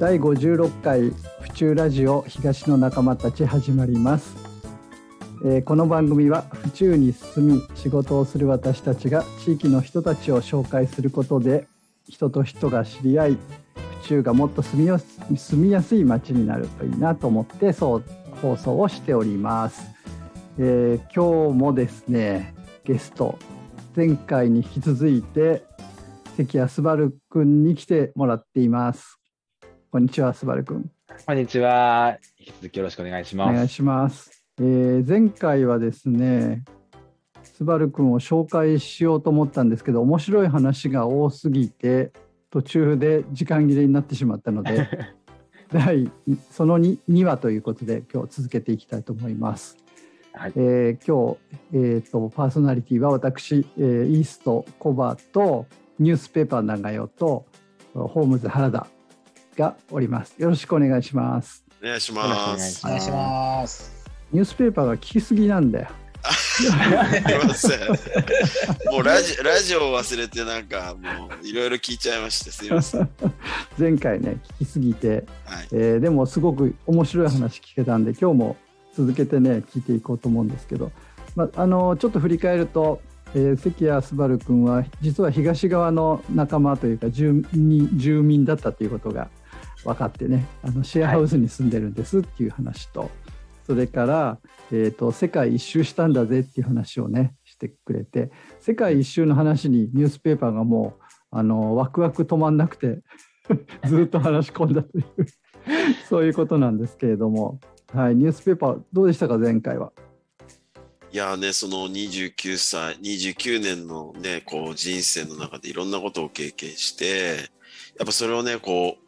第56回府中ラジオ東の仲間たち始まります、えーこの番組は府中に住み仕事をする私たちが地域の人たちを紹介することで人と人が知り合い府中がもっと住みよ住みやすい街になるといいなと思ってそう放送をしております、えー今日もですねゲスト前回に引き続いて関谷すばるくんに来てもらっています。こんにちはすばるくんこんにちは。引き続きよろしくお願いします。お願いします。えー前回はですね、スバル君を紹介しようと思ったんですけど、面白い話が多すぎて、途中で時間切れになってしまったので、第その 2, 2話ということで、今日続けていきたいと思います。はいえー今日、えーと、パーソナリティは私、えーイーストコバとニュースペーパー長代とホームズ原田がおります。よろしくお願いします。お願いします。お願いします。ニュースペーパーが聞きすぎなんだよ。すいません。もうラジラジオを忘れてなんかもういろいろ聞いちゃいましてすいません。前回ね聞きすぎて、はい。えーでもすごく面白い話聞けたんで今日も続けてね聞いていこうと思うんですけど、まあ、あのちょっと振り返ると、えー関谷昴君は実は東側の仲間というか住民住民だったということが分かってねあのシェアハウスに住んでるんですっていう話と、それから、えー、と世界一周したんだぜっていう話をねしてくれて世界一周の話にニュースペーパーがもうあのワクワク止まんなくて ずっと話し込んだという そういうことなんですけれども、はい、ニュースペーパーどうでしたか前回は？いやーねその29歳29年のねこう人生の中でいろんなことを経験してやっぱそれをねこう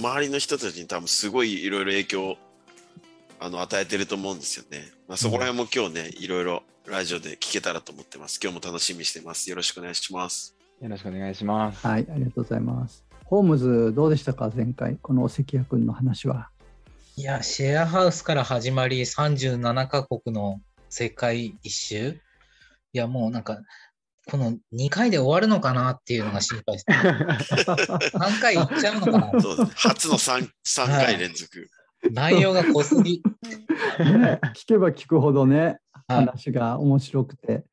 周りの人たちに多分すごいいろいろ影響をあの与えてると思うんですよね。まあ、そこら辺も今日ねいろいろラジオで聞けたらと思ってます。今日も楽しみにしてます。よろしくお願いします。よろしくお願いします。はい、ありがとうございます。ホームズどうでしたか？前回この関谷君の話は。いや、シェアハウスから始まり、37カ国の世界一周。いや、もうなんか、この2回で終わるのかなっていうのが心配です。何回行っちゃうのかなそうだね。初の 3, 3回連続。内容が濃すぎ。ね、聞けば聞くほどねはい話が面白くて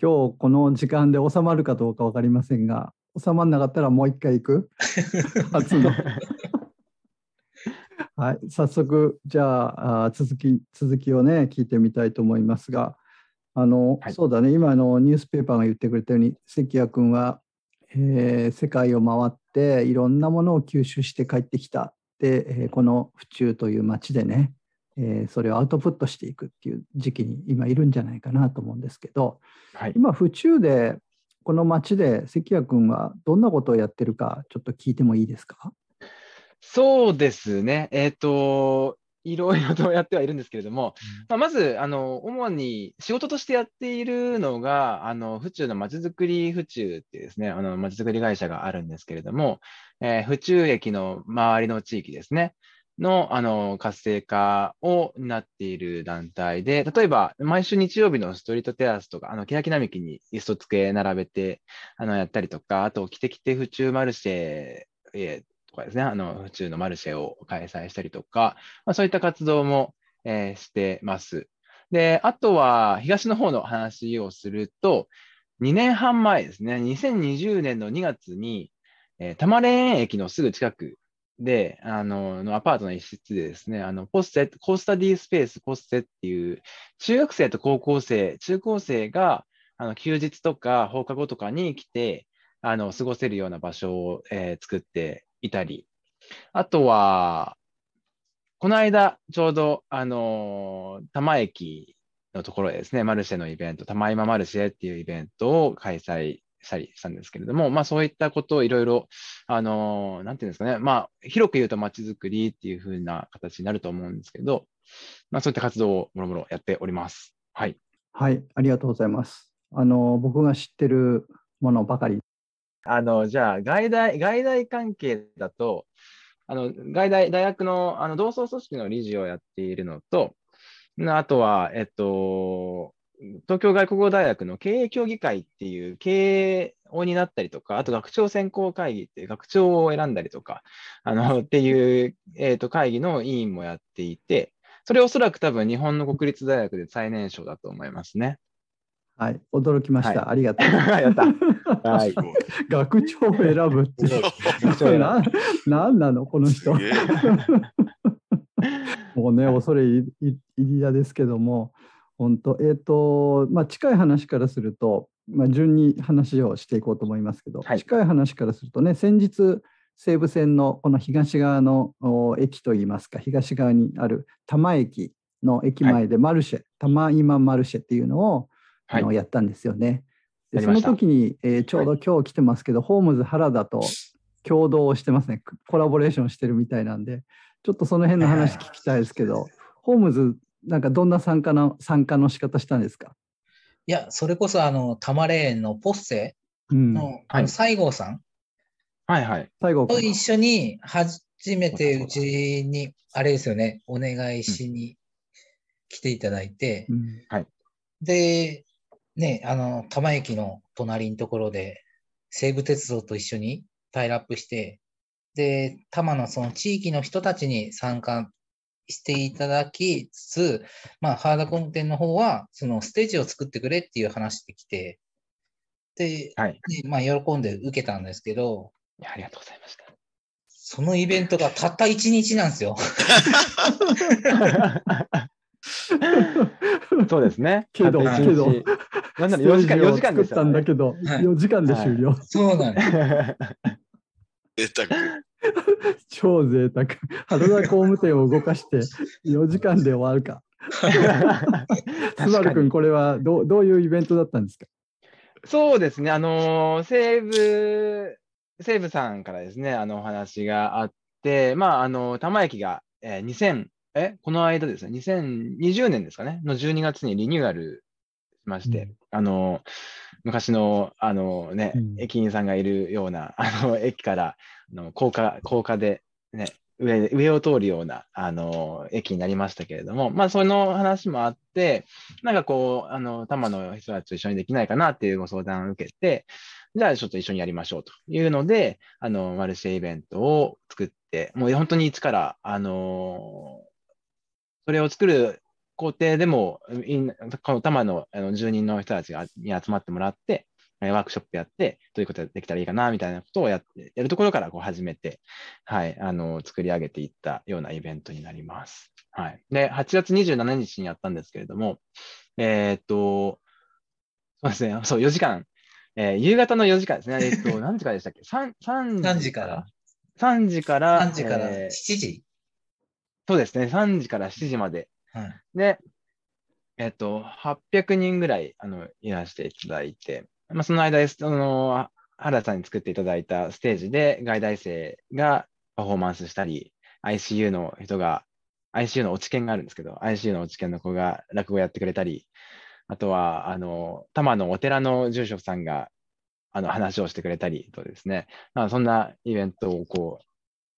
今日この時間で収まるかどうか分かりませんが収まらなかったらもう一回行く？初の。はい、早速じゃああー続き続きをね聞いてみたいと思いますがあの、はいそうだね今のニュースペーパーが言ってくれたように関谷君は、えー世界を回っていろんなものを吸収して帰ってきたで、えーこの府中という町でね、えーそれをアウトプットしていくっていう時期に今いるんじゃないかなと思うんですけどはい。今府中でこの町で関谷君はどんなことをやってるかちょっと聞いてもいいですか？そうですね。えっ、と、いろいろとやってはいるんですけれども、まあ、まず、あの、主に仕事としてやっているのが、あの、府中のまちづくり府中っていうですね、あの、まちづくり会社があるんですけれども、えー府中駅の周りの地域ですね、の、あの、活性化を担っている団体で、例えば、毎週日曜日のストリートテラスとか、あの、欅並木に椅子と机並べて、あの、やったりとか、あと、キテキテ府中マルシェ、えーとかですね、あの、府中のマルシェを開催したりとか、まあ、そういった活動も、えーしてます。で、あとは、東の方の話をすると、2年半前ですね、2020年の2月に、えー多摩霊園駅のすぐ近くで、あの、のアパートの一室でですね、あの、ポッセ、コースタディスペースポッセっていう、中学生と高校生、中高生が、あの、休日とか放課後とかに来て、あの、過ごせるような場所を、えー作っていたり、あとは、この間、ちょうど、あのー多摩駅のところでですね、マルシェのイベント、多摩今マルシェっていうイベントを開催したりしたんですけれども、まあそういったことをいろいろ、あのーなんていうんですかね、まあ広く言うと街づくりっていう風な形になると思うんですけど、まあそういった活動をもろもろやっております。はい。はい、ありがとうございます。あの僕が知ってるものばかり。あの、じゃあ、外大、外大関係だと、あの、外大、大学の、あの、同窓組織の理事をやっているのと、あとは、えっと、東京外国語大学の経営協議会っていう経営を担ったりとか、あと学長選考会議っていう学長を選んだりとか、あの、っていう、えっ、と、会議の委員もやっていて、それおそらく多分日本の国立大学で最年少だと思いますね。はい、驚きました。はありがとう。やった。はい。学長を選ぶって。学長選ぶ ななんなのこの人もうね、恐れ入り入りだですけども、本当、えっ、と、まあ、近い話からすると、まあ、順に話をしていこうと思いますけど、はい近い話からするとね、先日、西武線のこの東側のお駅といいますか、東側にある多摩駅の駅前でマルシェ、多摩今マルシェっていうのを、あのはい。やったんですよね。でその時に、えーちょうど今日来てますけど、ホームズ原田と共同をしてますね、コラボレーションしてるみたいなんで、ちょっとその辺の話聞きたいですけど、ホームズ、なんかどんな参加の参加の仕方したんですか、いや、それこそ、あの、タマレーンのポッセうん、の、あの、西郷さん。はいはい。最後と一緒に、初めてうちに、あれですよね、お願いしに来ていただいて、うん。で、ね、あの、多摩駅の隣のところで、西武鉄道と一緒にタイラップして、で、多摩のその地域の人たちに参加していただきつつ、まあ、ハーダコンテンの方は、そのステージを作ってくれっていう話で来て、で、はい。ねまあ、喜んで受けたんですけど、ありがとうございました。そのイベントがたった1日なんですよ。そうですね。けどあと一日なんなら4時間、4時間でした作ったんだけど、はい4時間で終了。そうなんです。贅沢。超贅沢。原田工務店を動かして4時間で終わるか。スバル君、これはどうどういうイベントだったんですか？そうですね、あのー西武、西武さんからですね、あのお話があって、まあ、あの、多摩駅が、えー2000、え、この間ですね、2020年ですかね、の12月にリニューアルしまして、うん。あの、昔の、あのね、うん。駅員さんがいるような、あの、駅から、あの高架、高架で、ね、上、上を通るような、あの、駅になりましたけれども、まあ、その話もあって、なんかこう、あの、多摩の人たちと一緒にできないかなっていうご相談を受けて、じゃあちょっと一緒にやりましょうというので、あの、マルシェイベントを作って、もう本当に一から、あのそれを作る工程でも、この多摩のあの住人の人たちがに集まってもらって、えワークショップやって、どういうことができたらいいかな、みたいなことをやって、やるところからこう始めて、はい、あの、作り上げていったようなイベントになります。はい。で、8月27日にやったんですけれども、えーっと、そうですね、そう、4時間、えー夕方の4時間ですね。えーっと、何時からでしたっけ ?3、3 3時から。3時から、3時からえ7ー時。そうですね、3時から7時まで。はい。で、えっと、800人ぐらい、あの、いらしていただいて、まあ、その間です、その、原田さんに作っていただいたステージで、外大生がパフォーマンスしたり、ICU の人が、ICU の落ち研があるんですけど、ICU の落ち研の子が落語やってくれたり、あとは、あの、多摩のお寺の住職さんが、あの、話をしてくれたりとですね、まあ、そんなイベントをこう、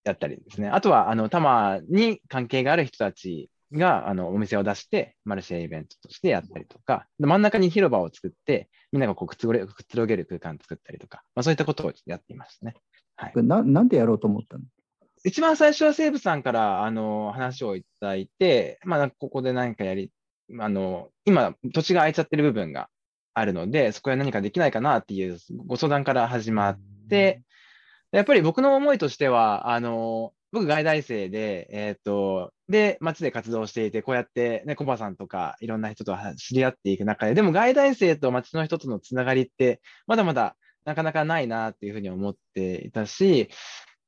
やったりですね。あとは、あの、多摩に関係がある人たちが、あの、お店を出して、マルシェイベントとしてやったりとか、で真ん中に広場を作って、みんながこうくつろげくつろげる空間を作ったりとか、まあ、そういったことをやっていましたね。はい。ななんでやろうと思ったの？一番最初は西武さんから、あの、話をいただいて、まあ、ここで何かやり、あの、今、土地が空いちゃってる部分があるので、そこで何かできないかなっていうご相談から始まって、やっぱり僕の思いとしては、あの、僕、外大生で、えっ、と、で、街で活動していて、こうやって、ね、コバさんとか、いろんな人と知り合っていく中で、でも、外大生と街の人とのつながりって、まだまだなかなかないなっていうふうに思っていたし、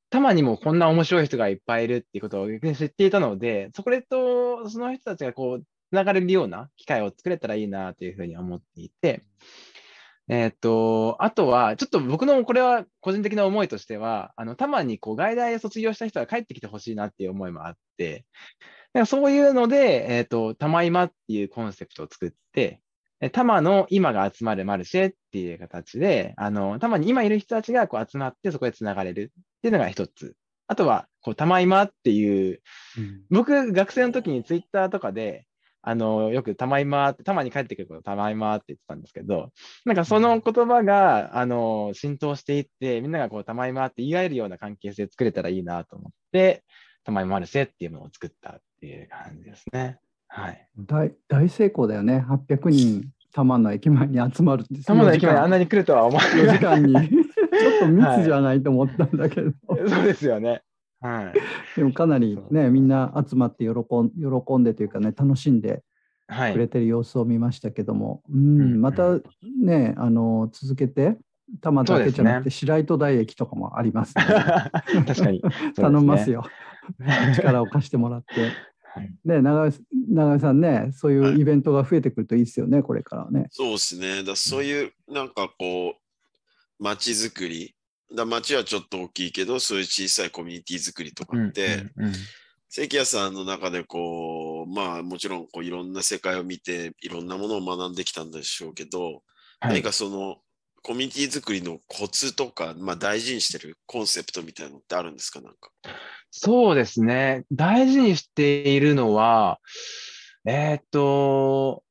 たまにもこんな面白い人がいっぱいいるっていうことを逆に知っていたので、それと、その人たちがこう、つながれるような機会を作れたらいいなというふうに思っていて、えーっと、あとは、ちょっと僕のこれは個人的な思いとしては、あの、たまにこう、外大卒業した人が帰ってきてほしいなっていう思いもあって、だからそういうので、えーっと、たま今っていうコンセプトを作って、え多摩の今が集まるマルシェっていう形で、あの、多摩に今いる人たちがこう集まってそこでつながれるっていうのが一つ。あとは、こう、たま今っていう、僕、学生の時にツイッターとかで、あの、よくたまいまって、たまに帰ってくることたまいまって言ってたんですけど、なんかその言葉が、あの、浸透していって、みんながこう、たまいまって言い合えるような関係性作れたらいいなと思って、たまいまるせっていうのを作ったっていう感じですね。はい。大大成功だよね。800人、多摩の駅前に集まるって。たまの駅まであんなに来るとは思わな4時間に。ちょっと密じゃないと思ったんだけど。た。そうですよね。はい。でもかなりね、みんな集まって喜ん喜んでというかね、楽しんでくれはい。てる様子を見ましたけども、ううんん、またね、あの続けて、多摩だけじゃなくて、白糸台駅とかもあります、ね。確かに。頼みますよ。よ。力を貸してもらって。はいね、長井長井さんね、そういはいうイベントが増えてくるといいですよね、これからね。そうですね。だそういう、なんかこう、街づくり。だ街はちょっと大きいけど、そういう小さいコミュニティ作りとかうんって、うんうん関谷さんの中でこう、まあもちろんこういろんな世界を見て、いろんなものを学んできたんでしょうけど、はい何かそのコミュニティ作りのコツとか、まあ大事にしてるコンセプトみたいなのってあるんですか？なんか。そうですね。大事にしているのは、えーっと、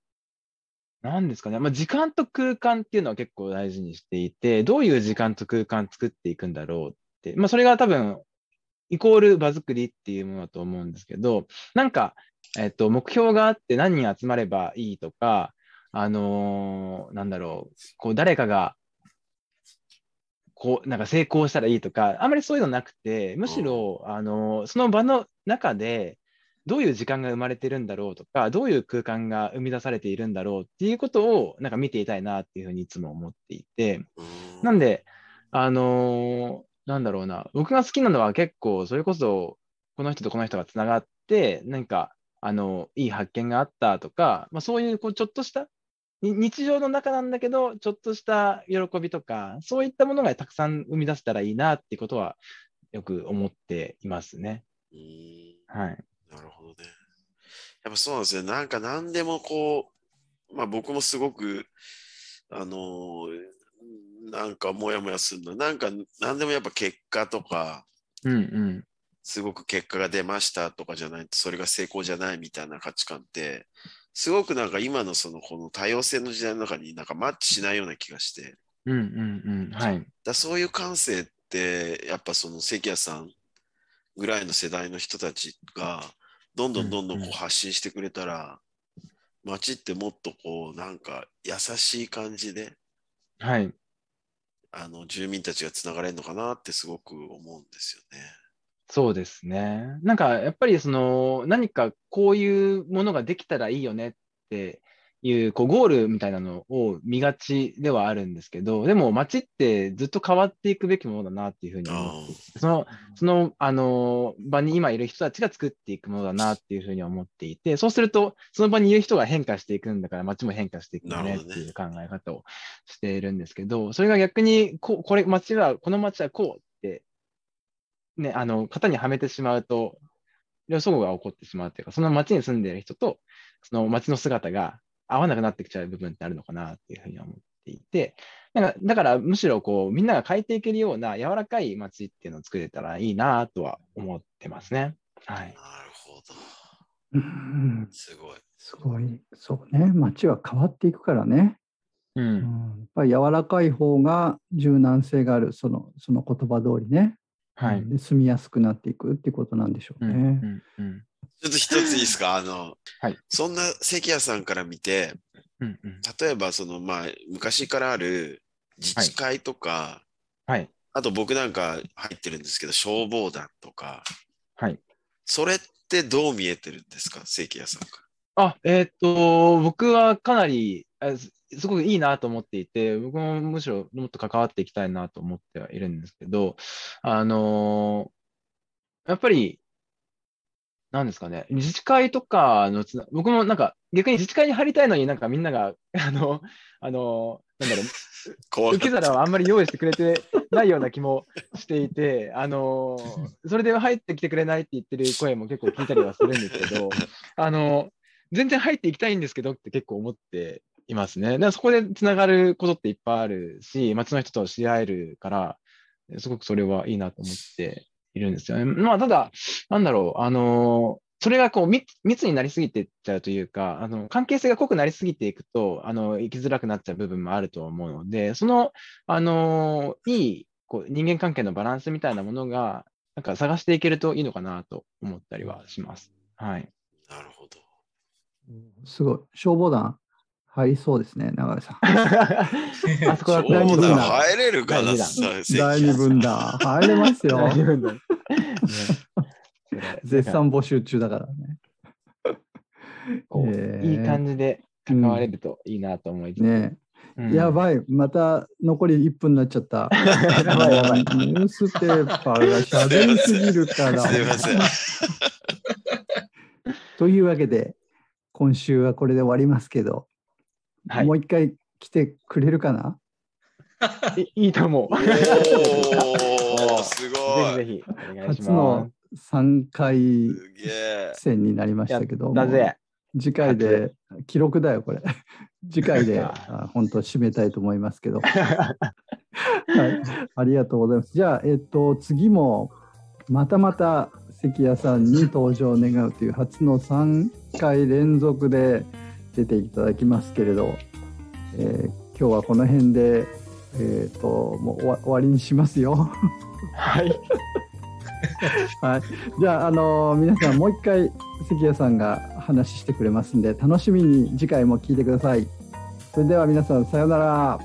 何ですかね。まあ、時間と空間っていうのは結構大事にしていて、どういう時間と空間作っていくんだろうって。まあ、それが多分、イコール場作りっていうものだと思うんですけど、なんか、えーっと、目標があって何人集まればいいとか、あのーなんだろう、こう、誰かが、こう、なんか成功したらいいとか、あんまりそういうのなくて、むしろ、あの、その場の中で、どういう時間が生まれてるんだろうとか、どういう空間が生み出されているんだろうっていうことを、なんか見ていたいなっていうふうにいつも思っていて、なんで、あのーなんだろうな、僕が好きなのは結構、それこそ、この人とこの人がつながって、何か、あの、いい発見があったとか、まあ、そういう、こう、ちょっとした、に日常の中なんだけど、ちょっとした喜びとか、そういったものがたくさん生み出せたらいいなっていうことは、よく思っていますね。はい。なるほどね。やっぱそうなんですよ。なんか何でもこう、まあ僕もすごく、あのーなんかモヤモヤするの。なんか何でもやっぱ結果とか、うんうん。すごく結果が出ましたとかじゃないと、それが成功じゃないみたいな価値観って、すごくなんか今のそのこの多様性の時代の中になんかマッチしないような気がして、うんうんうん。はい。だそういう感性って、やっぱその関谷さんぐらいの世代の人たちが、どんどんどんどんこう発信してくれたら、街ってもっとこう、なんか優しい感じで、はい。あの、住民たちがつながれるのかなってすごく思うんですよね。そうですね。なんか、やっぱりその、何かこういうものができたらいいよねっていう、こう、ゴールみたいなのを見がちではあるんですけど、でも街ってずっと変わっていくべきものだなっていうふうに思ってその、その、あの、場に今いる人たちが作っていくものだなっていうふうに思っていて、そうすると、その場にいる人が変化していくんだから、街も変化していくよねっていう考え方をしているんですけど、それが逆に、こう、これ、街は、この街はこうって、ね、あの、型にはめてしまうと、予想が起こってしまうというか、その街に住んでいる人と、その街の姿が合わなくなってきちゃう部分ってあるのかなっていうふうに思っていて、なんかだからむしろこう、みんなが変えていけるような柔らかい街っていうのを作れたらいいなとは思ってますね。はい。なるほど。うんすごい。すごい、そうね、街は変わっていくからね。う。うんん、やっぱり柔らかい方が柔軟性がある、そのその言葉通りね。はい。で住みやすくなっていくっていうことなんでしょううん。うね。ん。うん。ちょっと一ついいですか？あの、はいそんな関谷さんから見て、うん。うん。例えばその、まあ、昔からある自治会とか、はい。あと僕なんか入ってるんですけど、消防団とか、はい。それってどう見えてるんですか？関谷さんかあ、えーっと、僕はかなり、すごくいいなと思っていて、僕もむしろもっと関わっていきたいなと思ってはいるんですけど、あのーやっぱり、なんですかね、自治会とかのつな、僕もなんか逆に自治会に入りたいのになんかみんなが、あの、あの、なんだろう、受け皿をあんまり用意してくれてないような気もしていて、あのーそれで入ってきてくれないって言ってる声も結構聞いたりはするんですけど、あの全然入っていきたいんですけどって結構思っていますね。だからそこでつながることっていっぱいあるし、街の人と知り合えるから、すごくそれはいいなと思っているんですよね。まあ、ただ、なんだろう、あのーそれがこう密密になりすぎていっちゃうというか、あの関係性が濃くなりすぎていくと、あの生きづらくなっちゃう部分もあると思うので、その、あのいいこう人間関係のバランスみたいなものが、なんか探していけるといいのかなと思ったりはします。はい。なるほど。すごい。消防団入りそうですね、長井さん。あそこは第二分団入れるかな、第分団入れますよ。絶賛募集中だからね。いい感じで関われるといいなと思いつつ、ねうんやばい、また残り1分になっちゃった。やばいやばいニュースペーパーが喋りすぎるから。すいません。というわけで、今週はこれで終わりますけど、はいもう一回来てくれるかな？い いいと思う。おー、すごい。ぜひぜひお願いし初まの3回。戦になります。したけどもだぜ。次回で記録だよこれ 次回で本当締めたいと思いますけど、はい、ありがとうございますじゃあえっと次もまたまた関谷さんに登場願うという初の3回連続で出ていただきますけれど、えー今日はこの辺でえっ、ともう終わ終わりにしますよ。はい。はい、じゃあ、あの皆さんもう一回関谷さんが話してくれますんで楽しみに次回も聞いてください。それでは皆さんさようなら。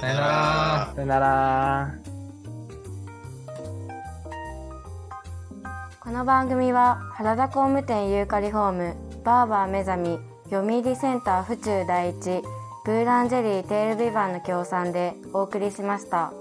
さよなら。さよなら。この番組は原田工務店ユーカリホームバーバー目覚み読売センター府中第一ブーランジェリーテールビバンの協賛でお送りしました。